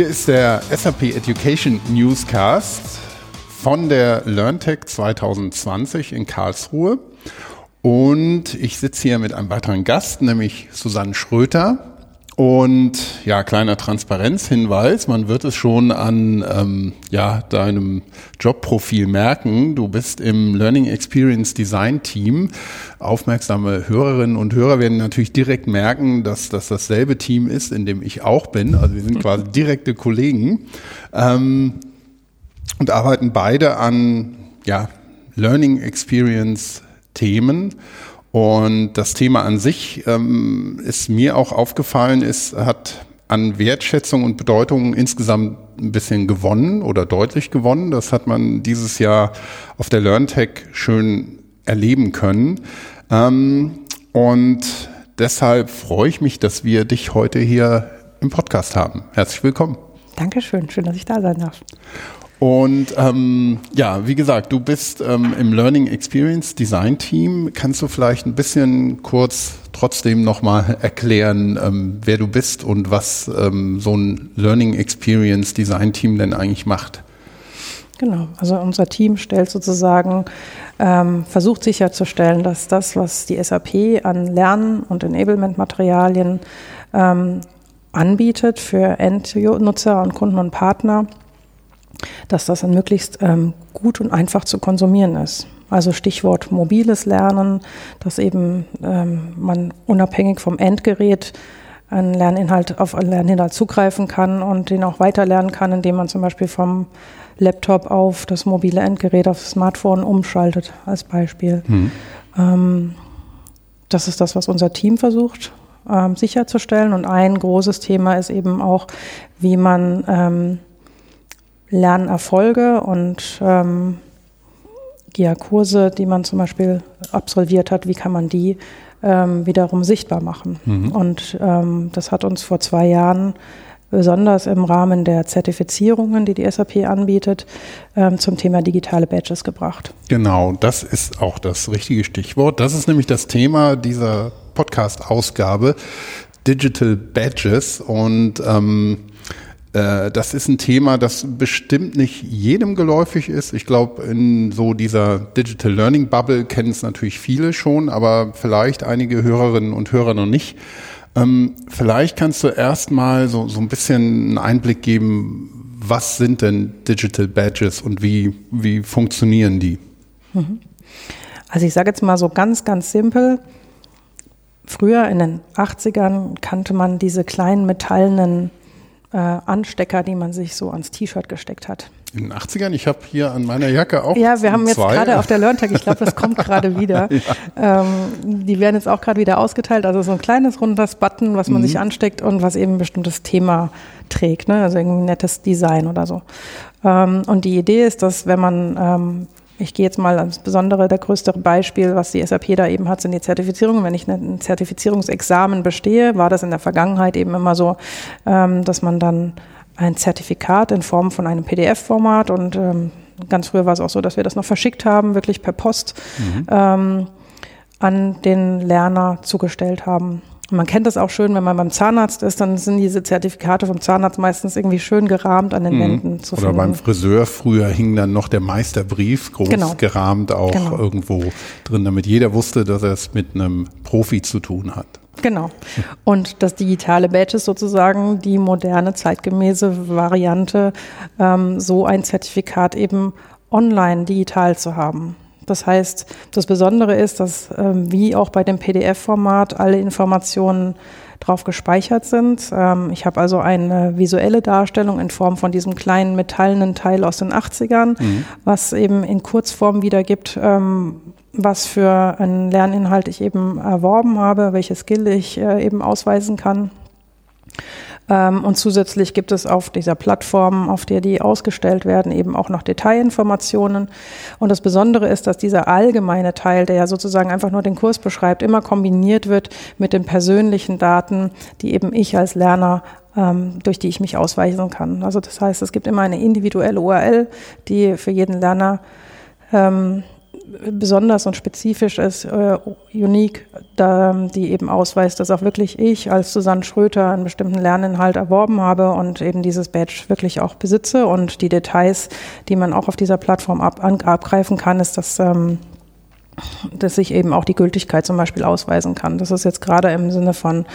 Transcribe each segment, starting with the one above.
Hier ist der SAP Education Newscast von der LearnTech 2020 in Karlsruhe. Und ich sitze hier mit einem weiteren Gast, nämlich Susanne Schröter. Und ja, kleiner Transparenzhinweis, man wird es schon an ähm, ja, deinem Jobprofil merken. Du bist im Learning Experience Design Team. Aufmerksame Hörerinnen und Hörer werden natürlich direkt merken, dass das dasselbe Team ist, in dem ich auch bin. Also wir sind quasi direkte Kollegen ähm, und arbeiten beide an ja, Learning Experience Themen. Und das Thema an sich ähm, ist mir auch aufgefallen, ist, hat an Wertschätzung und Bedeutung insgesamt ein bisschen gewonnen oder deutlich gewonnen. Das hat man dieses Jahr auf der LearnTech schön erleben können. Ähm, und deshalb freue ich mich, dass wir dich heute hier im Podcast haben. Herzlich willkommen. Dankeschön, schön, dass ich da sein darf. Und ähm, ja, wie gesagt, du bist ähm, im Learning Experience Design Team. Kannst du vielleicht ein bisschen kurz trotzdem nochmal erklären, ähm, wer du bist und was ähm, so ein Learning Experience Design Team denn eigentlich macht? Genau, also unser Team stellt sozusagen, ähm, versucht sicherzustellen, dass das, was die SAP an Lernen und Enablement-Materialien ähm, anbietet für Endnutzer und Kunden und Partner, dass das dann möglichst ähm, gut und einfach zu konsumieren ist. Also Stichwort mobiles Lernen, dass eben ähm, man unabhängig vom Endgerät einen Lerninhalt auf einen Lerninhalt zugreifen kann und den auch weiterlernen kann, indem man zum Beispiel vom Laptop auf das mobile Endgerät, auf das Smartphone umschaltet, als Beispiel. Mhm. Ähm, das ist das, was unser Team versucht ähm, sicherzustellen. Und ein großes Thema ist eben auch, wie man ähm, Lernerfolge und ähm, ja, Kurse, die man zum Beispiel absolviert hat, wie kann man die ähm, wiederum sichtbar machen. Mhm. Und ähm, das hat uns vor zwei Jahren besonders im Rahmen der Zertifizierungen, die die SAP anbietet, ähm, zum Thema digitale Badges gebracht. Genau, das ist auch das richtige Stichwort. Das ist nämlich das Thema dieser Podcast-Ausgabe, Digital Badges. Und ähm, äh, das ist ein Thema, das bestimmt nicht jedem geläufig ist. Ich glaube, in so dieser Digital Learning Bubble kennen es natürlich viele schon, aber vielleicht einige Hörerinnen und Hörer noch nicht. Ähm, vielleicht kannst du erstmal so, so ein bisschen einen Einblick geben, was sind denn Digital Badges und wie, wie funktionieren die? Mhm. Also ich sage jetzt mal so ganz, ganz simpel. Früher in den 80ern kannte man diese kleinen metallenen äh, Anstecker, die man sich so ans T-Shirt gesteckt hat. In den 80ern, ich habe hier an meiner Jacke auch. Ja, wir haben jetzt gerade auf der LearnTag, ich glaube, das kommt gerade wieder. ja. ähm, die werden jetzt auch gerade wieder ausgeteilt. Also so ein kleines rundes Button, was man mhm. sich ansteckt und was eben ein bestimmtes Thema trägt, ne? also irgendwie ein nettes Design oder so. Ähm, und die Idee ist, dass wenn man ähm, ich gehe jetzt mal ans Besondere, der größte Beispiel, was die SAP da eben hat, sind die Zertifizierungen. Wenn ich ein Zertifizierungsexamen bestehe, war das in der Vergangenheit eben immer so, ähm, dass man dann ein Zertifikat in Form von einem PDF-Format und ähm, ganz früher war es auch so, dass wir das noch verschickt haben, wirklich per Post mhm. ähm, an den Lerner zugestellt haben. Man kennt das auch schön, wenn man beim Zahnarzt ist, dann sind diese Zertifikate vom Zahnarzt meistens irgendwie schön gerahmt an den mhm. Wänden zu Oder finden. beim Friseur früher hing dann noch der Meisterbrief groß genau. gerahmt auch genau. irgendwo drin, damit jeder wusste, dass er es mit einem Profi zu tun hat. Genau. Und das digitale Badge ist sozusagen die moderne, zeitgemäße Variante, ähm, so ein Zertifikat eben online digital zu haben. Das heißt, das Besondere ist, dass ähm, wie auch bei dem PDF-Format alle Informationen drauf gespeichert sind. Ähm, ich habe also eine visuelle Darstellung in Form von diesem kleinen metallenen Teil aus den 80ern, mhm. was eben in Kurzform wiedergibt, ähm, was für einen Lerninhalt ich eben erworben habe, welche Skill ich äh, eben ausweisen kann. Ähm, und zusätzlich gibt es auf dieser Plattform, auf der die ausgestellt werden, eben auch noch Detailinformationen. Und das Besondere ist, dass dieser allgemeine Teil, der ja sozusagen einfach nur den Kurs beschreibt, immer kombiniert wird mit den persönlichen Daten, die eben ich als Lerner ähm, durch die ich mich ausweisen kann. Also das heißt, es gibt immer eine individuelle URL, die für jeden Lerner ähm, besonders und spezifisch ist, äh, unique, da, die eben ausweist, dass auch wirklich ich als Susanne Schröter einen bestimmten Lerninhalt erworben habe und eben dieses Badge wirklich auch besitze. Und die Details, die man auch auf dieser Plattform ab, abgreifen kann, ist, dass ähm, dass sich eben auch die Gültigkeit zum Beispiel ausweisen kann. Das ist jetzt gerade im Sinne von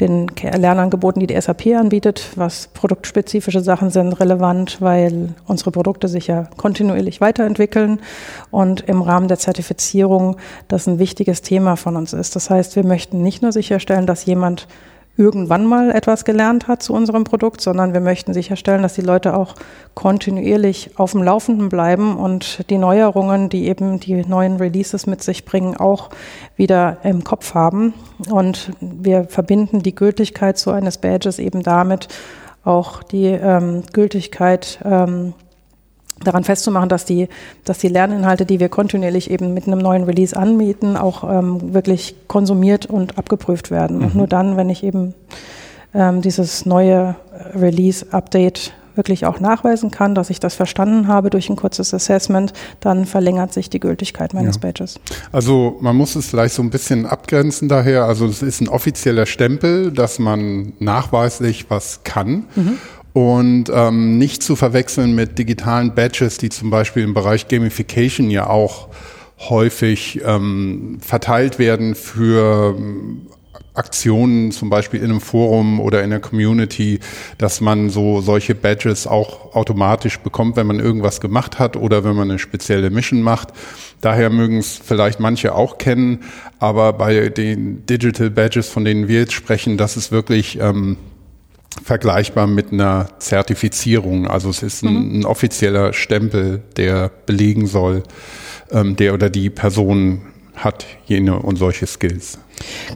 den Lernangeboten, die die SAP anbietet, was produktspezifische Sachen sind, relevant, weil unsere Produkte sich ja kontinuierlich weiterentwickeln und im Rahmen der Zertifizierung das ein wichtiges Thema von uns ist. Das heißt, wir möchten nicht nur sicherstellen, dass jemand irgendwann mal etwas gelernt hat zu unserem Produkt, sondern wir möchten sicherstellen, dass die Leute auch kontinuierlich auf dem Laufenden bleiben und die Neuerungen, die eben die neuen Releases mit sich bringen, auch wieder im Kopf haben. Und wir verbinden die Gültigkeit so eines Badges eben damit, auch die ähm, Gültigkeit ähm, daran festzumachen, dass die, dass die Lerninhalte, die wir kontinuierlich eben mit einem neuen Release anmieten, auch ähm, wirklich konsumiert und abgeprüft werden. Mhm. Und nur dann, wenn ich eben ähm, dieses neue Release-Update wirklich auch nachweisen kann, dass ich das verstanden habe durch ein kurzes Assessment, dann verlängert sich die Gültigkeit meines ja. Badges. Also man muss es vielleicht so ein bisschen abgrenzen daher. Also es ist ein offizieller Stempel, dass man nachweislich was kann. Mhm und ähm, nicht zu verwechseln mit digitalen Badges, die zum Beispiel im Bereich Gamification ja auch häufig ähm, verteilt werden für ähm, Aktionen, zum Beispiel in einem Forum oder in der Community, dass man so solche Badges auch automatisch bekommt, wenn man irgendwas gemacht hat oder wenn man eine spezielle Mission macht. Daher mögen es vielleicht manche auch kennen, aber bei den Digital Badges, von denen wir jetzt sprechen, das ist wirklich ähm, vergleichbar mit einer Zertifizierung. Also es ist ein, mhm. ein offizieller Stempel, der belegen soll, ähm, der oder die Person hat jene und solche Skills.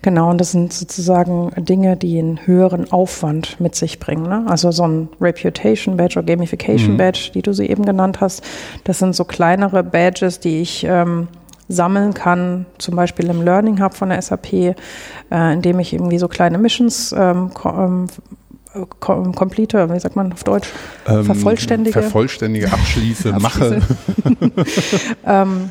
Genau, und das sind sozusagen Dinge, die einen höheren Aufwand mit sich bringen. Ne? Also so ein Reputation Badge oder Gamification mhm. Badge, die du sie eben genannt hast, das sind so kleinere Badges, die ich ähm, sammeln kann, zum Beispiel im Learning Hub von der SAP, äh, indem ich irgendwie so kleine Missions ähm, complete, wie sagt man auf Deutsch? Ähm, vervollständige. Vervollständige, abschließe, mache. ähm,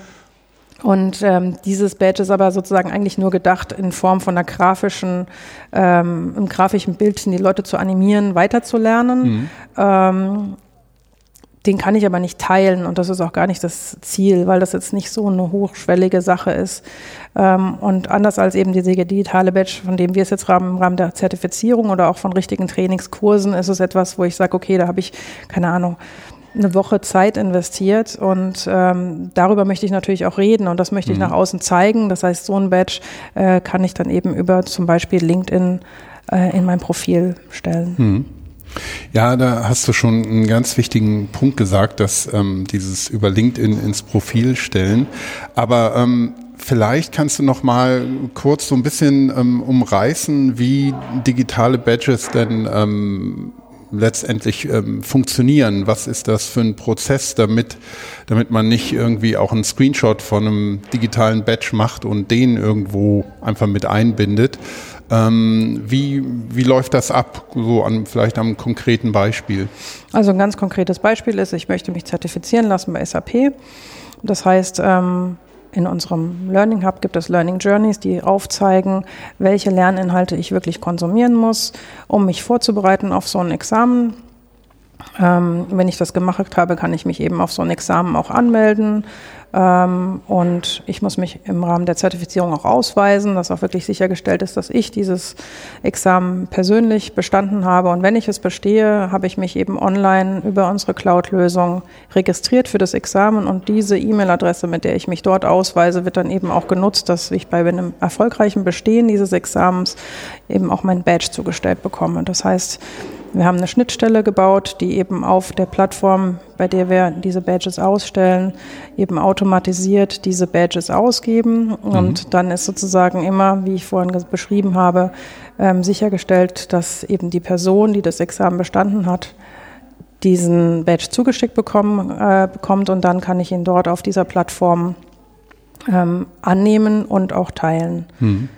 und ähm, dieses Badge ist aber sozusagen eigentlich nur gedacht in Form von einer grafischen, ähm, einem grafischen Bild, die Leute zu animieren, weiterzulernen. Mhm. Ähm, den kann ich aber nicht teilen und das ist auch gar nicht das Ziel, weil das jetzt nicht so eine hochschwellige Sache ist. Ähm, und anders als eben diese digitale Badge, von dem wir es jetzt im Rahmen der Zertifizierung oder auch von richtigen Trainingskursen, ist es etwas, wo ich sage, okay, da habe ich, keine Ahnung, eine Woche Zeit investiert und ähm, darüber möchte ich natürlich auch reden und das möchte ich mhm. nach außen zeigen. Das heißt, so ein Badge äh, kann ich dann eben über zum Beispiel LinkedIn äh, in mein Profil stellen. Mhm. Ja, da hast du schon einen ganz wichtigen Punkt gesagt, dass ähm, dieses über LinkedIn ins Profil stellen. Aber ähm, vielleicht kannst du noch mal kurz so ein bisschen ähm, umreißen, wie digitale Badges denn ähm, letztendlich ähm, funktionieren? Was ist das für ein Prozess, damit, damit man nicht irgendwie auch einen Screenshot von einem digitalen Badge macht und den irgendwo einfach mit einbindet? Ähm, wie, wie läuft das ab, so an, vielleicht am konkreten Beispiel? Also ein ganz konkretes Beispiel ist, ich möchte mich zertifizieren lassen bei SAP. Das heißt, ähm, in unserem Learning Hub gibt es Learning Journeys, die aufzeigen, welche Lerninhalte ich wirklich konsumieren muss, um mich vorzubereiten auf so ein Examen. Ähm, wenn ich das gemacht habe, kann ich mich eben auf so ein Examen auch anmelden. Ähm, und ich muss mich im Rahmen der Zertifizierung auch ausweisen, dass auch wirklich sichergestellt ist, dass ich dieses Examen persönlich bestanden habe. Und wenn ich es bestehe, habe ich mich eben online über unsere Cloud-Lösung registriert für das Examen. Und diese E-Mail-Adresse, mit der ich mich dort ausweise, wird dann eben auch genutzt, dass ich bei einem erfolgreichen Bestehen dieses Examens eben auch mein Badge zugestellt bekomme. Das heißt, wir haben eine Schnittstelle gebaut, die eben auf der Plattform, bei der wir diese Badges ausstellen, eben automatisiert diese Badges ausgeben. Mhm. Und dann ist sozusagen immer, wie ich vorhin beschrieben habe, ähm, sichergestellt, dass eben die Person, die das Examen bestanden hat, diesen Badge zugeschickt bekommen, äh, bekommt und dann kann ich ihn dort auf dieser Plattform ähm, annehmen und auch teilen. Mhm.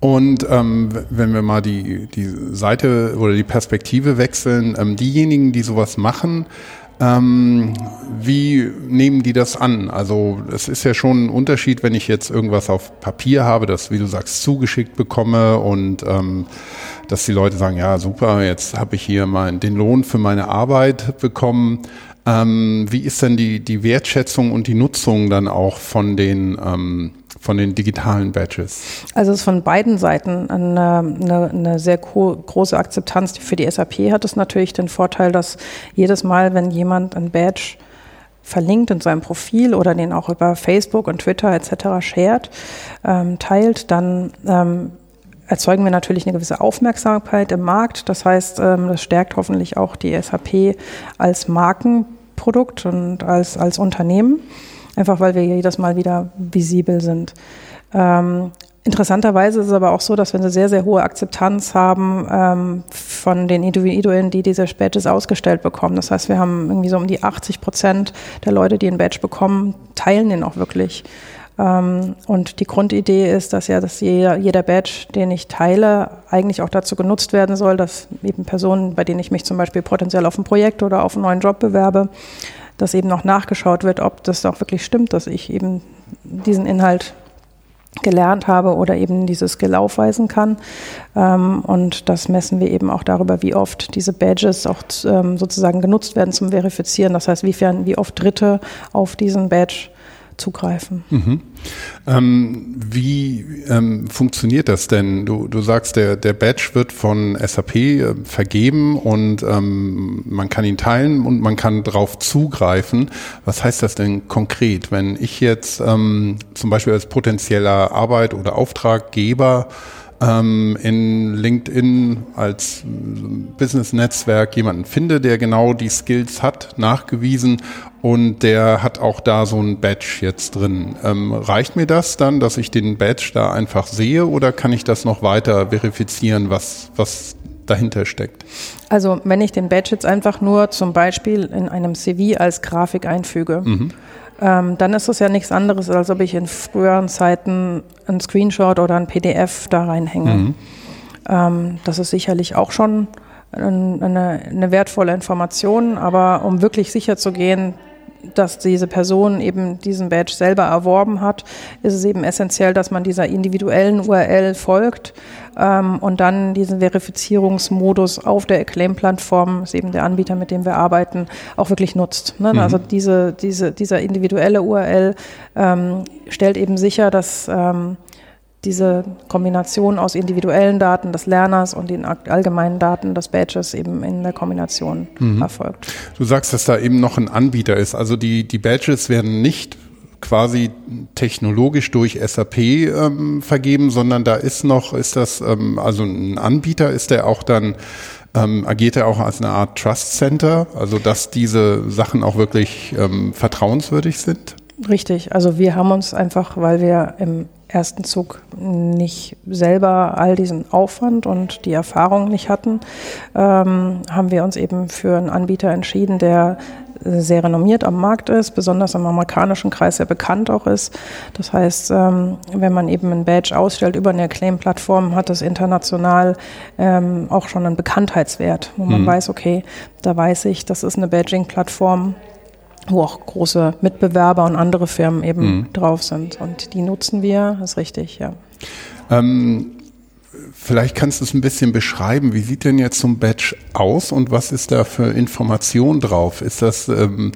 Und ähm, wenn wir mal die, die Seite oder die Perspektive wechseln, ähm, diejenigen, die sowas machen, Ähm, wie nehmen die das an? Also es ist ja schon ein Unterschied, wenn ich jetzt irgendwas auf Papier habe, das, wie du sagst, zugeschickt bekomme und ähm, dass die Leute sagen, ja super, jetzt habe ich hier mein, den Lohn für meine Arbeit bekommen. Ähm, wie ist denn die, die Wertschätzung und die Nutzung dann auch von den ähm, von den digitalen Badges? Also es ist von beiden Seiten eine, eine, eine sehr große Akzeptanz. Für die SAP hat es natürlich den Vorteil, dass jedes Mal, wenn jemand ein Badge verlinkt in seinem Profil oder den auch über Facebook und Twitter etc. shared, ähm, teilt, dann ähm, erzeugen wir natürlich eine gewisse Aufmerksamkeit im Markt. Das heißt, ähm, das stärkt hoffentlich auch die SAP als Markenprodukt und als, als Unternehmen einfach weil wir jedes Mal wieder visibel sind. Ähm, interessanterweise ist es aber auch so, dass wir eine sehr, sehr hohe Akzeptanz haben ähm, von den Individuen, die diese Badges ausgestellt bekommen. Das heißt, wir haben irgendwie so um die 80 Prozent der Leute, die einen Badge bekommen, teilen den auch wirklich. Ähm, und die Grundidee ist, dass ja dass jeder, jeder Badge, den ich teile, eigentlich auch dazu genutzt werden soll, dass eben Personen, bei denen ich mich zum Beispiel potenziell auf ein Projekt oder auf einen neuen Job bewerbe, dass eben noch nachgeschaut wird, ob das auch wirklich stimmt, dass ich eben diesen Inhalt gelernt habe oder eben dieses Skill aufweisen kann. Ähm, und das messen wir eben auch darüber, wie oft diese Badges auch ähm, sozusagen genutzt werden zum Verifizieren. Das heißt, wie oft Dritte auf diesen Badge zugreifen. Mhm. Ähm, wie ähm, funktioniert das denn? Du, du sagst, der, der Badge wird von SAP äh, vergeben und ähm, man kann ihn teilen und man kann darauf zugreifen. Was heißt das denn konkret? Wenn ich jetzt ähm, zum Beispiel als potenzieller Arbeit- oder Auftraggeber ähm, in LinkedIn als Business-Netzwerk jemanden finde, der genau die Skills hat, nachgewiesen und der hat auch da so ein Badge jetzt drin. Ähm, reicht mir das dann, dass ich den Badge da einfach sehe oder kann ich das noch weiter verifizieren, was, was dahinter steckt? Also wenn ich den Badge jetzt einfach nur zum Beispiel in einem CV als Grafik einfüge, mhm ähm, dann ist es ja nichts anderes, als ob ich in früheren Zeiten einen Screenshot oder ein PDF da reinhänge. Mhm. Ähm, das ist sicherlich auch schon eine, eine wertvolle Information, aber um wirklich sicher zu gehen, dass diese Person eben diesen Badge selber erworben hat, ist es eben essentiell, dass man dieser individuellen URL folgt ähm, und dann diesen Verifizierungsmodus auf der Acclaim-Plattform, ist eben der Anbieter, mit dem wir arbeiten, auch wirklich nutzt. Ne? Mhm. Also diese, diese, dieser individuelle URL ähm, stellt eben sicher, dass ähm, diese Kombination aus individuellen Daten des Lerners und den allgemeinen Daten des Badges eben in der Kombination mhm. erfolgt. Du sagst, dass da eben noch ein Anbieter ist. Also die, die Badges werden nicht quasi technologisch durch SAP ähm, vergeben, sondern da ist noch, ist das, ähm, also ein Anbieter, ist der auch dann, ähm, agiert er auch als eine Art Trust Center, also dass diese Sachen auch wirklich ähm, vertrauenswürdig sind? Richtig, also wir haben uns einfach, weil wir im ersten Zug nicht selber all diesen Aufwand und die Erfahrung nicht hatten, ähm, haben wir uns eben für einen Anbieter entschieden, der sehr renommiert am Markt ist, besonders im amerikanischen Kreis sehr bekannt auch ist. Das heißt, ähm, wenn man eben ein Badge ausstellt über eine Claim-Plattform, hat das international ähm, auch schon einen Bekanntheitswert, wo man mhm. weiß, okay, da weiß ich, das ist eine Badging-Plattform, wo auch große Mitbewerber und andere Firmen eben mhm. drauf sind. Und die nutzen wir, das ist richtig, ja. Ähm, vielleicht kannst du es ein bisschen beschreiben. Wie sieht denn jetzt so ein Badge aus und was ist da für Information drauf? Ist das ähm,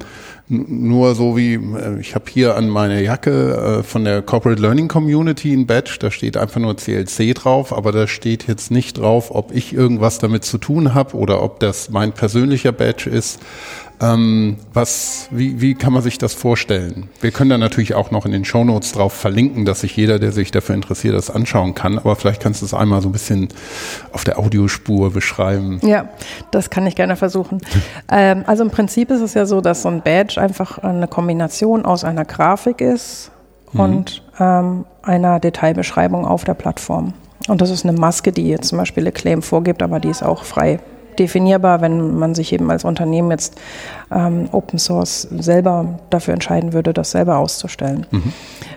nur so wie, äh, ich habe hier an meiner Jacke äh, von der Corporate Learning Community ein Badge, da steht einfach nur CLC drauf, aber da steht jetzt nicht drauf, ob ich irgendwas damit zu tun habe oder ob das mein persönlicher Badge ist. Ähm, was, wie, wie kann man sich das vorstellen? Wir können da natürlich auch noch in den Shownotes drauf verlinken, dass sich jeder, der sich dafür interessiert, das anschauen kann. Aber vielleicht kannst du es einmal so ein bisschen auf der Audiospur beschreiben. Ja, das kann ich gerne versuchen. ähm, also im Prinzip ist es ja so, dass so ein Badge einfach eine Kombination aus einer Grafik ist mhm. und ähm, einer Detailbeschreibung auf der Plattform. Und das ist eine Maske, die jetzt zum Beispiel eine Claim vorgibt, aber die ist auch frei definierbar, wenn man sich eben als Unternehmen jetzt ähm, Open Source selber dafür entscheiden würde, das selber auszustellen. Mhm.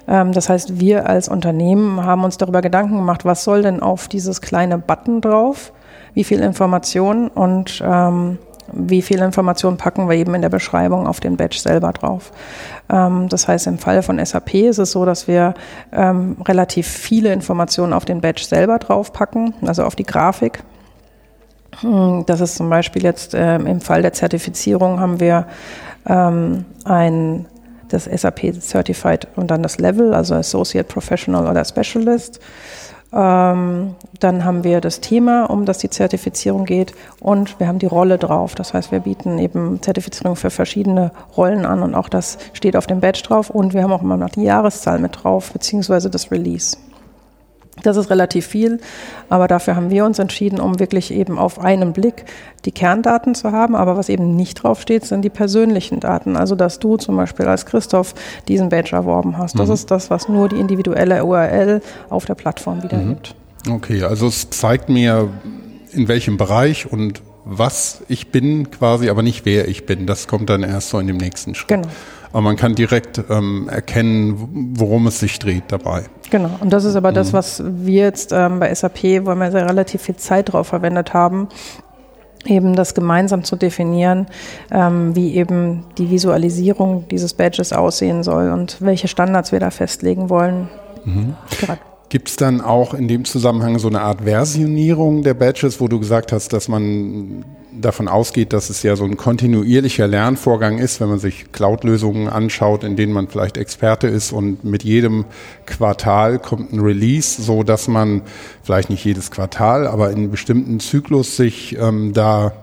Ähm, das heißt, wir als Unternehmen haben uns darüber Gedanken gemacht, was soll denn auf dieses kleine Button drauf, wie viel Information und ähm, wie viel Informationen packen wir eben in der Beschreibung auf den Badge selber drauf. Ähm, das heißt, im Fall von SAP ist es so, dass wir ähm, relativ viele Informationen auf den Badge selber draufpacken, also auf die Grafik. Hm, das ist zum Beispiel jetzt ähm, im Fall der Zertifizierung haben wir ähm, ein das SAP Certified und dann das Level, also Associate Professional oder Specialist. Ähm, dann haben wir das Thema, um das die Zertifizierung geht und wir haben die Rolle drauf. Das heißt, wir bieten eben Zertifizierung für verschiedene Rollen an und auch das steht auf dem Badge drauf und wir haben auch immer noch die Jahreszahl mit drauf, beziehungsweise das Release. Das ist relativ viel, aber dafür haben wir uns entschieden, um wirklich eben auf einen Blick die Kerndaten zu haben. Aber was eben nicht draufsteht, sind die persönlichen Daten. Also, dass du zum Beispiel als Christoph diesen Badge erworben hast. Das mhm. ist das, was nur die individuelle URL auf der Plattform wiedergibt. Mhm. Okay, also es zeigt mir, in welchem Bereich und was ich bin quasi, aber nicht wer ich bin. Das kommt dann erst so in dem nächsten Schritt. Genau. Aber man kann direkt ähm, erkennen, worum es sich dreht dabei. Genau, und das ist aber mhm. das, was wir jetzt ähm, bei SAP, wo wir sehr relativ viel Zeit drauf verwendet haben, eben das gemeinsam zu definieren, ähm, wie eben die Visualisierung dieses Badges aussehen soll und welche Standards wir da festlegen wollen. Mhm. Gibt es dann auch in dem Zusammenhang so eine Art Versionierung der Badges, wo du gesagt hast, dass man davon ausgeht, dass es ja so ein kontinuierlicher Lernvorgang ist, wenn man sich Cloud-Lösungen anschaut, in denen man vielleicht Experte ist und mit jedem Quartal kommt ein Release, so dass man vielleicht nicht jedes Quartal, aber in einem bestimmten Zyklus sich ähm, da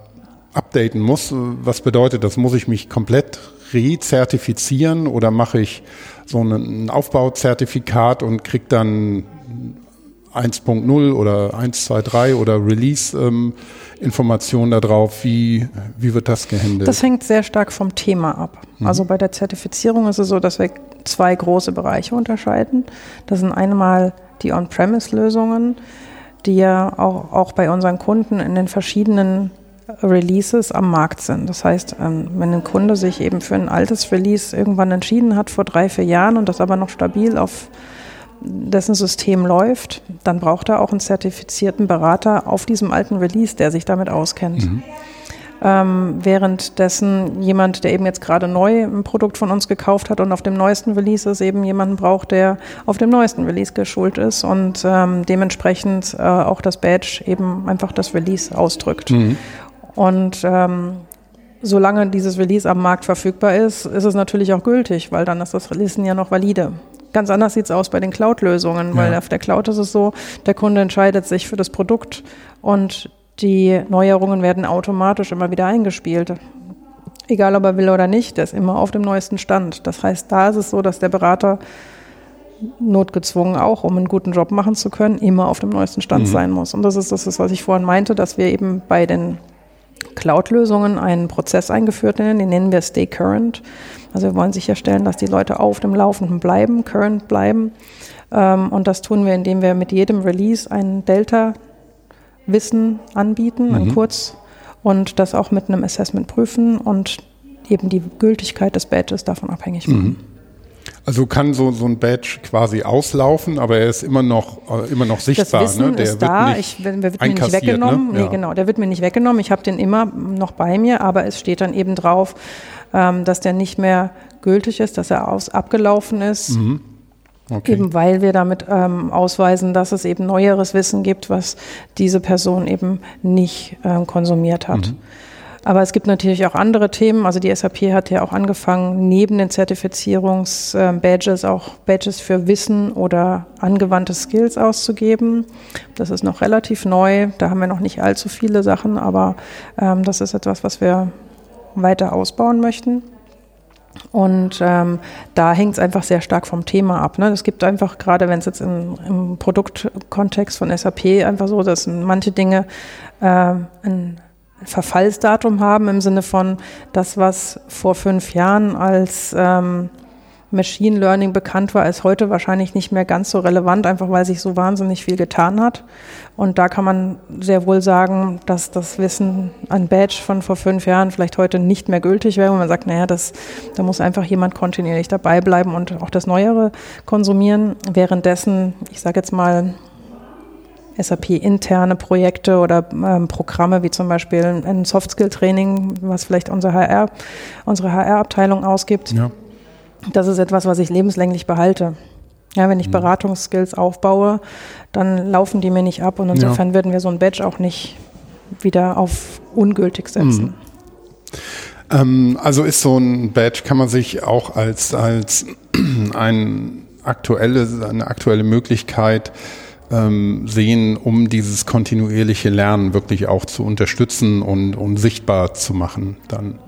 updaten muss. Was bedeutet das? Muss ich mich komplett rezertifizieren oder mache ich so ein Aufbauzertifikat und kriege dann 1.0 oder 1.2.3 oder Release ähm, darauf, wie, wie wird das gehandelt? Das hängt sehr stark vom Thema ab. Mhm. Also bei der Zertifizierung ist es so, dass wir zwei große Bereiche unterscheiden. Das sind einmal die On-Premise-Lösungen, die ja auch, auch bei unseren Kunden in den verschiedenen Releases am Markt sind. Das heißt, ähm, wenn ein Kunde sich eben für ein altes Release irgendwann entschieden hat vor drei, vier Jahren und das aber noch stabil auf dessen System läuft, dann braucht er auch einen zertifizierten Berater auf diesem alten Release, der sich damit auskennt. Mhm. Ähm, währenddessen jemand, der eben jetzt gerade neu ein Produkt von uns gekauft hat und auf dem neuesten Release ist, eben jemanden braucht, der auf dem neuesten Release geschult ist und ähm, dementsprechend äh, auch das Badge eben einfach das Release ausdrückt. Mhm. Und ähm, solange dieses Release am Markt verfügbar ist, ist es natürlich auch gültig, weil dann ist das Release ja noch valide. Ganz anders sieht es aus bei den Cloud-Lösungen, weil ja. auf der Cloud ist es so, der Kunde entscheidet sich für das Produkt und die Neuerungen werden automatisch immer wieder eingespielt. Egal ob er will oder nicht, der ist immer auf dem neuesten Stand. Das heißt, da ist es so, dass der Berater notgezwungen auch, um einen guten Job machen zu können, immer auf dem neuesten Stand mhm. sein muss. Und das ist das, was ich vorhin meinte, dass wir eben bei den Cloud-Lösungen einen Prozess eingeführt den nennen wir Stay Current. Also wir wollen sicherstellen, dass die Leute auf dem Laufenden bleiben, current bleiben. Ähm, und das tun wir, indem wir mit jedem Release ein Delta-Wissen anbieten, mhm. ein Kurz, und das auch mit einem Assessment prüfen und eben die Gültigkeit des Badges davon abhängig machen. Mhm. Also kann so, so ein Badge quasi auslaufen, aber er ist immer noch, äh, immer noch sichtbar. Das Wissen ne? der ist da, ich, der wird mir nicht weggenommen. Ne? Nee, genau, der wird mir nicht weggenommen. Ich habe den immer noch bei mir, aber es steht dann eben drauf, ähm, dass der nicht mehr gültig ist, dass er aus, abgelaufen ist. Mhm. Okay. Eben weil wir damit ähm, ausweisen, dass es eben neueres Wissen gibt, was diese Person eben nicht ähm, konsumiert hat. Mhm. Aber es gibt natürlich auch andere Themen. Also die SAP hat ja auch angefangen, neben den Zertifizierungs-Badges auch Badges für Wissen oder angewandte Skills auszugeben. Das ist noch relativ neu. Da haben wir noch nicht allzu viele Sachen, aber ähm, das ist etwas, was wir weiter ausbauen möchten. Und ähm, da hängt es einfach sehr stark vom Thema ab. Ne? Es gibt einfach, gerade wenn es jetzt in, im Produktkontext von SAP einfach so, dass manche Dinge äh, ein Verfallsdatum haben im Sinne von das, was vor fünf Jahren als ähm, Machine Learning bekannt war, ist heute wahrscheinlich nicht mehr ganz so relevant, einfach weil sich so wahnsinnig viel getan hat. Und da kann man sehr wohl sagen, dass das Wissen an Badge von vor fünf Jahren vielleicht heute nicht mehr gültig wäre. Und man sagt, naja, das, da muss einfach jemand kontinuierlich dabei bleiben und auch das Neuere konsumieren. Währenddessen, ich sage jetzt mal, SAP-interne Projekte oder ähm, Programme wie zum Beispiel ein Soft-Skill-Training, was vielleicht unser HR, unsere HR-Abteilung ausgibt. Ja. Das ist etwas, was ich lebenslänglich behalte. Ja, wenn ich mhm. Beratungsskills aufbaue, dann laufen die mir nicht ab und insofern ja. würden wir so ein Badge auch nicht wieder auf ungültig setzen. Mhm. Ähm, also ist so ein Badge, kann man sich auch als, als ein aktuelle, eine aktuelle Möglichkeit ähm, sehen, um dieses kontinuierliche Lernen wirklich auch zu unterstützen und, und sichtbar zu machen dann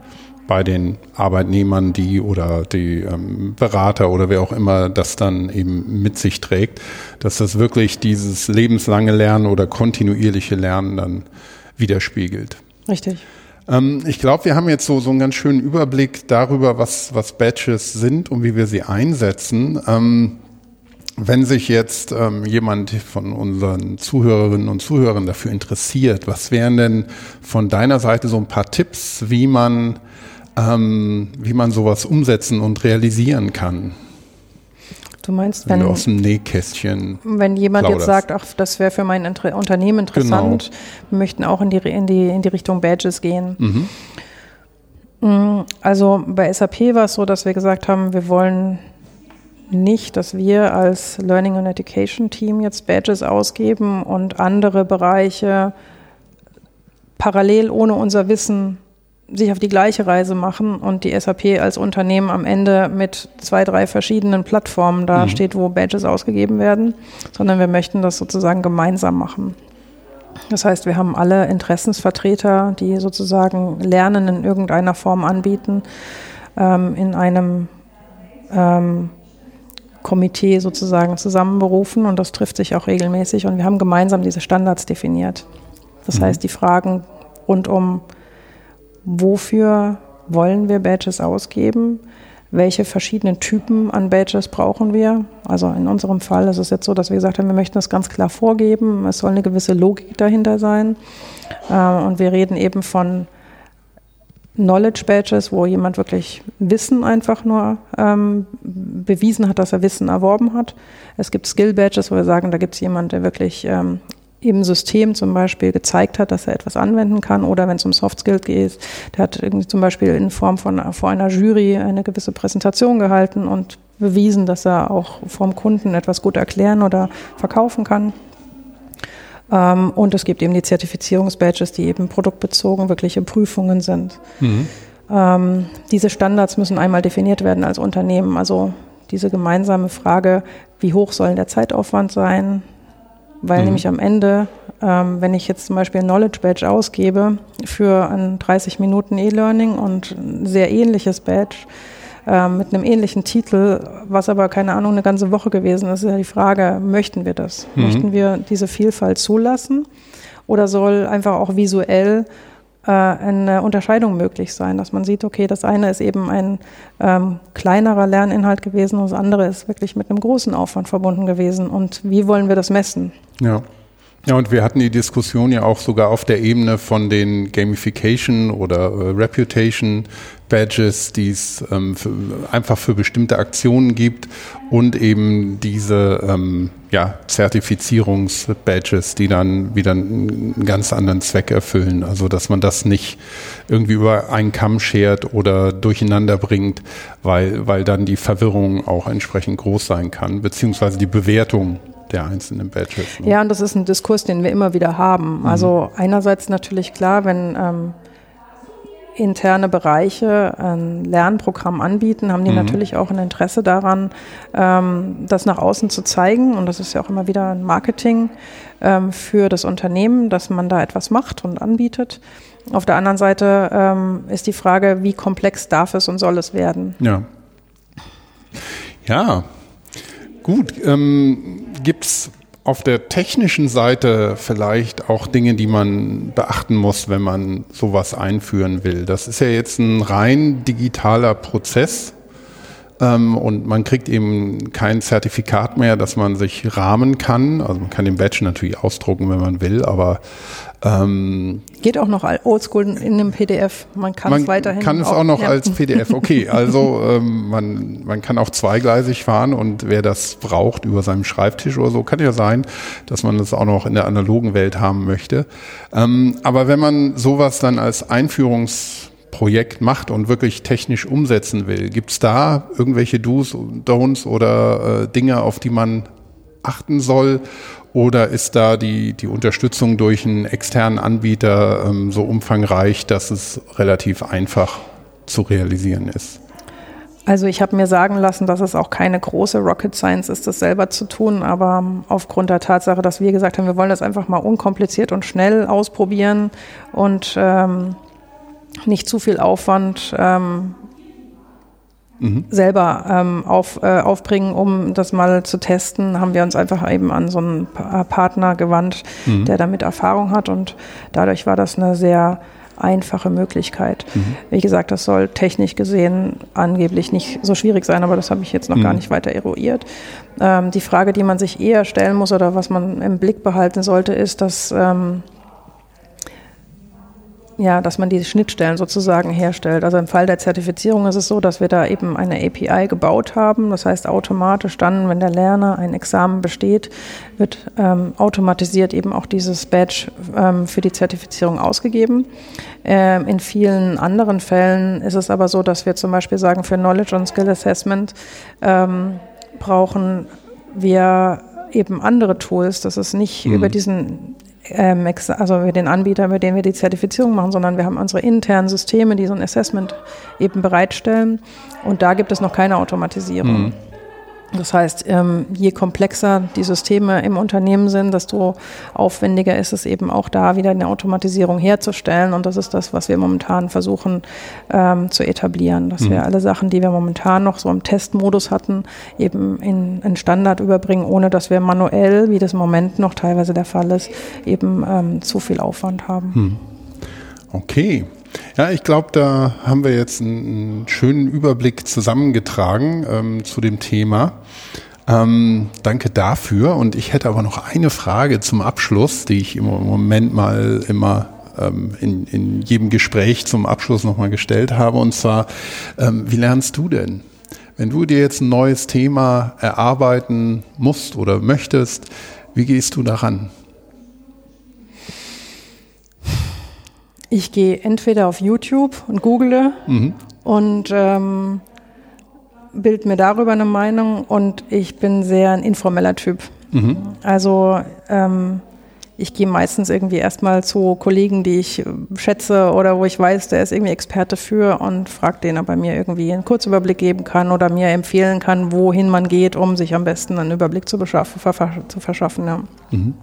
bei den Arbeitnehmern, die oder die ähm, Berater oder wer auch immer das dann eben mit sich trägt, dass das wirklich dieses lebenslange Lernen oder kontinuierliche Lernen dann widerspiegelt. Richtig. Ähm, ich glaube, wir haben jetzt so, so einen ganz schönen Überblick darüber, was, was Badges sind und wie wir sie einsetzen. Ähm, wenn sich jetzt ähm, jemand von unseren Zuhörerinnen und Zuhörern dafür interessiert, was wären denn von deiner Seite so ein paar Tipps, wie man, ähm, wie man sowas umsetzen und realisieren kann? Du meinst, wenn, wenn du aus dem Nähkästchen wenn jemand plauderst. jetzt sagt, ach, das wäre für mein Inter Unternehmen interessant, genau. wir möchten auch in die, in die, in die Richtung Badges gehen. Mhm. Mm, also bei SAP war es so, dass wir gesagt haben, wir wollen nicht, dass wir als Learning and Education Team jetzt Badges ausgeben und andere Bereiche parallel ohne unser Wissen sich auf die gleiche Reise machen und die SAP als Unternehmen am Ende mit zwei, drei verschiedenen Plattformen dasteht, mhm. wo Badges ausgegeben werden, sondern wir möchten das sozusagen gemeinsam machen. Das heißt, wir haben alle Interessensvertreter, die sozusagen Lernen in irgendeiner Form anbieten, ähm, in einem ähm, Komitee sozusagen zusammenberufen und das trifft sich auch regelmäßig und wir haben gemeinsam diese Standards definiert. Das mhm. heißt, die Fragen rund um wofür wollen wir Badges ausgeben, welche verschiedenen Typen an Badges brauchen wir. Also in unserem Fall ist es jetzt so, dass wir gesagt haben, wir möchten das ganz klar vorgeben, es soll eine gewisse Logik dahinter sein. Äh, und wir reden eben von Knowledge Badges, wo jemand wirklich Wissen einfach nur ähm, bewiesen hat, dass er Wissen erworben hat. Es gibt Skill Badges, wo wir sagen, da gibt es jemanden, der wirklich ähm, im System zum Beispiel gezeigt hat, dass er etwas anwenden kann oder wenn es um Soft Skills geht, der hat irgendwie zum Beispiel in Form von vor einer Jury eine gewisse Präsentation gehalten und bewiesen, dass er auch vom Kunden etwas gut erklären oder verkaufen kann. Ähm, und es gibt eben die Zertifizierungsbadges, die eben produktbezogen wirkliche Prüfungen sind. Mhm. Ähm, diese Standards müssen einmal definiert werden als Unternehmen. Also diese gemeinsame Frage, wie hoch soll der Zeitaufwand sein? Weil mhm. nämlich am Ende, ähm, wenn ich jetzt zum Beispiel ein Knowledge Badge ausgebe für ein 30 Minuten E-Learning und ein sehr ähnliches Badge äh, mit einem ähnlichen Titel, was aber keine Ahnung eine ganze Woche gewesen ist, ist ja die Frage, möchten wir das? Mhm. Möchten wir diese Vielfalt zulassen? Oder soll einfach auch visuell äh, eine Unterscheidung möglich sein, dass man sieht, okay, das eine ist eben ein ähm, kleinerer Lerninhalt gewesen und das andere ist wirklich mit einem großen Aufwand verbunden gewesen. Und wie wollen wir das messen? Ja. Ja, und wir hatten die Diskussion ja auch sogar auf der Ebene von den Gamification oder äh, Reputation Badges, die es ähm, einfach für bestimmte Aktionen gibt und eben diese ähm, ja, Zertifizierungs-Badges, die dann wieder einen ganz anderen Zweck erfüllen. Also dass man das nicht irgendwie über einen Kamm schert oder durcheinander bringt, weil, weil dann die Verwirrung auch entsprechend groß sein kann, beziehungsweise die Bewertung der einzelnen Badges. Ne? Ja, und das ist ein Diskurs, den wir immer wieder haben. Mhm. Also einerseits natürlich klar, wenn ähm, interne Bereiche ein Lernprogramm anbieten, haben die mhm. natürlich auch ein Interesse daran, ähm, das nach außen zu zeigen. Und das ist ja auch immer wieder ein Marketing ähm, für das Unternehmen, dass man da etwas macht und anbietet. Auf der anderen Seite ähm, ist die Frage, wie komplex darf es und soll es werden? Ja. Ja, gut. Ähm, Gibt es auf der technischen Seite vielleicht auch Dinge, die man beachten muss, wenn man sowas einführen will? Das ist ja jetzt ein rein digitaler Prozess. Ähm, und man kriegt eben kein Zertifikat mehr, dass man sich rahmen kann. Also man kann den Badge natürlich ausdrucken, wenn man will, aber Ähm, Geht auch noch oldschool in einem PDF. Man kann es weiterhin. Kann es auch, auch noch ja. als PDF. Okay, also ähm, man, man kann auch zweigleisig fahren und wer das braucht über seinem Schreibtisch oder so, kann ja sein, dass man das auch noch in der analogen Welt haben möchte. Ähm, aber wenn man sowas dann als Einführungsprojekt macht und wirklich technisch umsetzen will, gibt es da irgendwelche Do's und Don'ts oder äh, Dinge, auf die man achten soll? Oder ist da die, die Unterstützung durch einen externen Anbieter ähm, so umfangreich, dass es relativ einfach zu realisieren ist? Also ich habe mir sagen lassen, dass es auch keine große Rocket Science ist, das selber zu tun, aber aufgrund der Tatsache, dass wir gesagt haben, wir wollen das einfach mal unkompliziert und schnell ausprobieren und ähm, nicht zu viel Aufwand ähm, mhm. selber ähm, auf, äh, aufbringen, um das mal zu testen, haben wir uns einfach eben an so einen Partner gewandt, mhm. der damit Erfahrung hat und dadurch war das eine sehr einfache Möglichkeit. Mhm. Wie gesagt, das soll technisch gesehen angeblich nicht so schwierig sein, aber das habe ich jetzt noch mhm. gar nicht weiter eruiert. Ähm, die Frage, die man sich eher stellen muss oder was man im Blick behalten sollte, ist, dass ähm, ja, dass man die Schnittstellen sozusagen herstellt. Also im Fall der Zertifizierung ist es so, dass wir da eben eine API gebaut haben. Das heißt, automatisch dann, wenn der Lerner ein Examen besteht, wird ähm, automatisiert eben auch dieses Badge ähm, für die Zertifizierung ausgegeben. Ähm, in vielen anderen Fällen ist es aber so, dass wir zum Beispiel sagen, für Knowledge und Skill Assessment ähm, brauchen wir eben andere Tools. Das ist nicht mhm. über diesen ähm, also den Anbietern, mit denen wir die Zertifizierung machen, sondern wir haben unsere internen Systeme, die so ein Assessment eben bereitstellen. Und da gibt es noch keine Automatisierung. Mhm. Das heißt, ähm, je komplexer die Systeme im Unternehmen sind, desto aufwendiger ist es eben auch da wieder eine Automatisierung herzustellen. Und das ist das, was wir momentan versuchen ähm, zu etablieren, dass mhm. wir alle Sachen, die wir momentan noch so im Testmodus hatten, eben in, in Standard überbringen, ohne dass wir manuell, wie das im Moment noch teilweise der Fall ist, eben ähm, zu viel Aufwand haben. Mhm. Okay. Ja, ich glaube, da haben wir jetzt einen, einen schönen Überblick zusammengetragen ähm, zu dem Thema. Ähm, danke dafür. Und ich hätte aber noch eine Frage zum Abschluss, die ich im Moment mal immer ähm, in, in jedem Gespräch zum Abschluss nochmal gestellt habe. Und zwar, ähm, wie lernst du denn? Wenn du dir jetzt ein neues Thema erarbeiten musst oder möchtest, wie gehst du daran? Ich gehe entweder auf YouTube und google mhm. und ähm, bild mir darüber eine Meinung und ich bin sehr ein informeller Typ. Mhm. Also ähm, ich gehe meistens irgendwie erstmal zu Kollegen, die ich schätze oder wo ich weiß, der ist irgendwie Experte für und frage den, ob er mir irgendwie einen Kurzüberblick geben kann oder mir empfehlen kann, wohin man geht, um sich am besten einen Überblick zu, zu verschaffen. Ja. Mhm.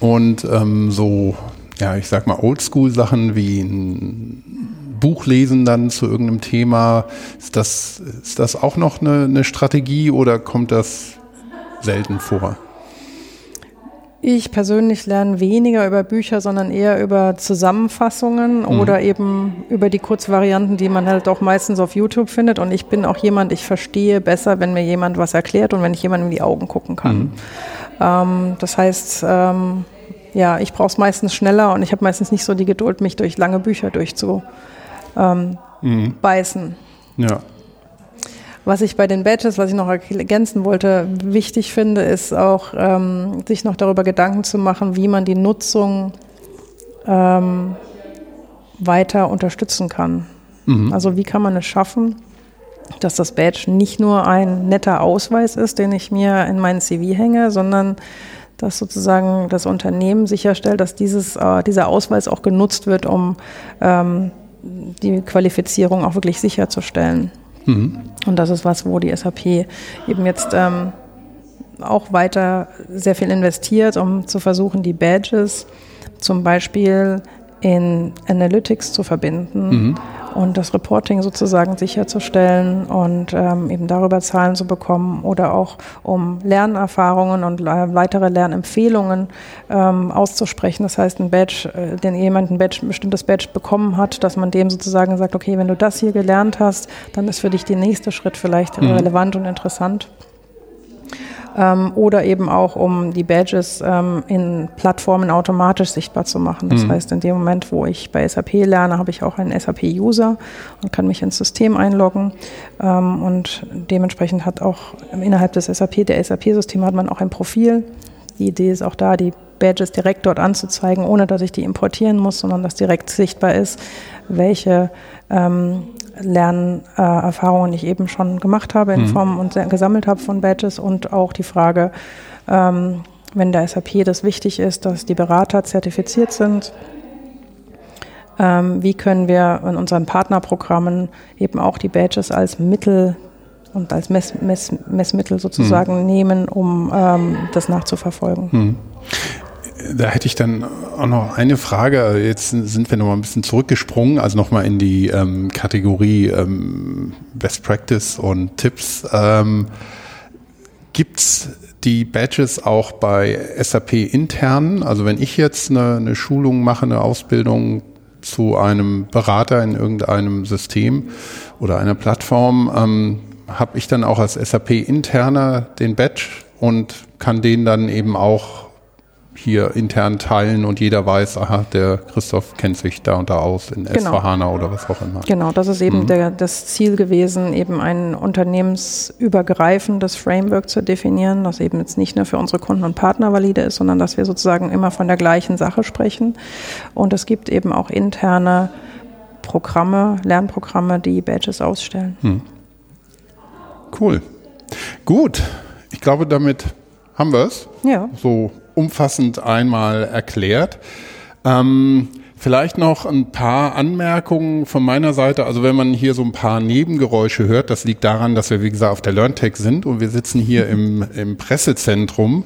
Und ähm, so ja, ich sag mal, Oldschool-Sachen wie ein Buch lesen dann zu irgendeinem Thema. Ist das, ist das auch noch eine, eine Strategie oder kommt das selten vor? Ich persönlich lerne weniger über Bücher, sondern eher über Zusammenfassungen mhm. oder eben über die Kurzvarianten, die man halt auch meistens auf YouTube findet. Und ich bin auch jemand, ich verstehe besser, wenn mir jemand was erklärt und wenn ich jemandem in die Augen gucken kann. Mhm. Ähm, das heißt, ähm, ja, ich brauche es meistens schneller und ich habe meistens nicht so die Geduld, mich durch lange Bücher durchzubeißen. Ähm, mhm. Ja. Was ich bei den Badges, was ich noch ergänzen wollte, wichtig finde, ist auch, ähm, sich noch darüber Gedanken zu machen, wie man die Nutzung ähm, weiter unterstützen kann. Mhm. Also wie kann man es schaffen, dass das Badge nicht nur ein netter Ausweis ist, den ich mir in meinen CV hänge, sondern dass sozusagen das Unternehmen sicherstellt, dass dieses, äh, dieser Ausweis auch genutzt wird, um ähm, die Qualifizierung auch wirklich sicherzustellen. Mhm. Und das ist was, wo die SAP eben jetzt ähm, auch weiter sehr viel investiert, um zu versuchen, die Badges zum Beispiel in Analytics zu verbinden. Mhm und das Reporting sozusagen sicherzustellen und ähm, eben darüber Zahlen zu bekommen oder auch um Lernerfahrungen und äh, weitere Lernempfehlungen ähm, auszusprechen. Das heißt, ein Badge, äh, den jemand ein, Badge, ein bestimmtes Badge bekommen hat, dass man dem sozusagen sagt, okay, wenn du das hier gelernt hast, dann ist für dich der nächste Schritt vielleicht mhm. relevant und interessant. Ähm, oder eben auch, um die Badges ähm, in Plattformen automatisch sichtbar zu machen. Das mhm. heißt, in dem Moment, wo ich bei SAP lerne, habe ich auch einen SAP-User und kann mich ins System einloggen. Ähm, und dementsprechend hat auch innerhalb des SAP, der SAP-Systeme hat man auch ein Profil. Die Idee ist auch da, die Badges direkt dort anzuzeigen, ohne dass ich die importieren muss, sondern dass direkt sichtbar ist, welche ähm, Lernerfahrungen ich eben schon gemacht habe in mhm. Form und gesammelt habe von Badges und auch die Frage, ähm, wenn der SAP das wichtig ist, dass die Berater zertifiziert sind, ähm, wie können wir in unseren Partnerprogrammen eben auch die Badges als Mittel und als Mess, Mess, Messmittel sozusagen mhm. nehmen, um ähm, das nachzuverfolgen. Mhm da hätte ich dann auch noch eine Frage. Jetzt sind wir noch mal ein bisschen zurückgesprungen, also noch mal in die ähm, Kategorie ähm, Best Practice und Tipps. Ähm, Gibt die Badges auch bei SAP intern? Also wenn ich jetzt eine, eine Schulung mache, eine Ausbildung zu einem Berater in irgendeinem System oder einer Plattform, ähm, habe ich dann auch als SAP interner den Badge und kann den dann eben auch hier intern teilen und jeder weiß, aha, der Christoph kennt sich da und da aus in genau. S4HANA oder was auch immer. Genau, das ist eben mhm. der, das Ziel gewesen, eben ein unternehmensübergreifendes Framework zu definieren, das eben jetzt nicht nur für unsere Kunden und Partner valide ist, sondern dass wir sozusagen immer von der gleichen Sache sprechen. Und es gibt eben auch interne Programme, Lernprogramme, die Badges ausstellen. Mhm. Cool. Gut. Ich glaube, damit haben wir es. Ja. So umfassend einmal erklärt. Ähm, vielleicht noch ein paar Anmerkungen von meiner Seite. Also wenn man hier so ein paar Nebengeräusche hört, das liegt daran, dass wir, wie gesagt, auf der LearnTech sind und wir sitzen hier im, im Pressezentrum.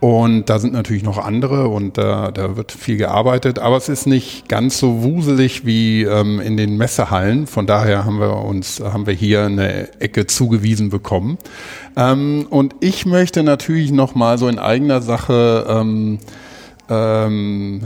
Und da sind natürlich noch andere und da, da wird viel gearbeitet, aber es ist nicht ganz so wuselig wie ähm, in den Messehallen. Von daher haben wir uns, haben wir hier eine Ecke zugewiesen bekommen. Ähm, und ich möchte natürlich noch mal so in eigener Sache ähm, ähm,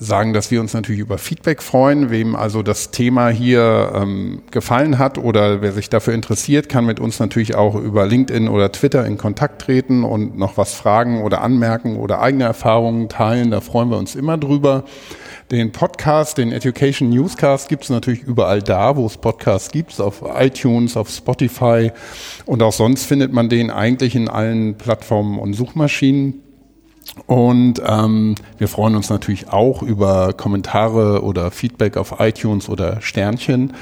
sagen, dass wir uns natürlich über Feedback freuen. Wem also das Thema hier ähm, gefallen hat oder wer sich dafür interessiert, kann mit uns natürlich auch über LinkedIn oder Twitter in Kontakt treten und noch was fragen oder anmerken oder eigene Erfahrungen teilen. Da freuen wir uns immer drüber. Den Podcast, den Education Newscast gibt es natürlich überall da, wo es Podcasts gibt, auf iTunes, auf Spotify und auch sonst findet man den eigentlich in allen Plattformen und Suchmaschinen. Und ähm, wir freuen uns natürlich auch über Kommentare oder Feedback auf iTunes oder Sternchen.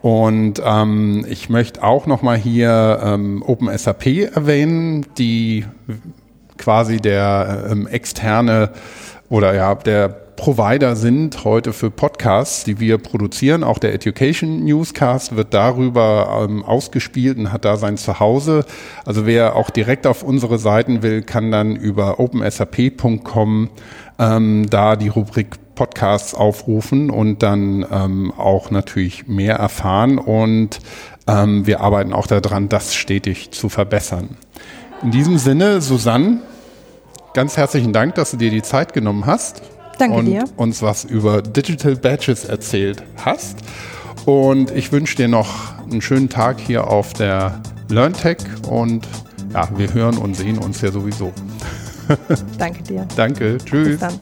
Und ähm, ich möchte auch nochmal hier ähm, OpenSAP erwähnen, die quasi der ähm, externe oder ja der Provider sind heute für Podcasts, die wir produzieren. Auch der Education Newscast wird darüber ähm, ausgespielt und hat da sein Zuhause. Also wer auch direkt auf unsere Seiten will, kann dann über opensap.com ähm, da die Rubrik Podcasts aufrufen und dann ähm, auch natürlich mehr erfahren. Und ähm, wir arbeiten auch daran, das stetig zu verbessern. In diesem Sinne, Susanne, ganz herzlichen Dank, dass du dir die Zeit genommen hast. Danke und dir. uns was über Digital Badges erzählt hast. Und ich wünsche dir noch einen schönen Tag hier auf der LearnTech und ja, wir hören und sehen uns ja sowieso. Danke dir. Danke. Tschüss. Bis dann.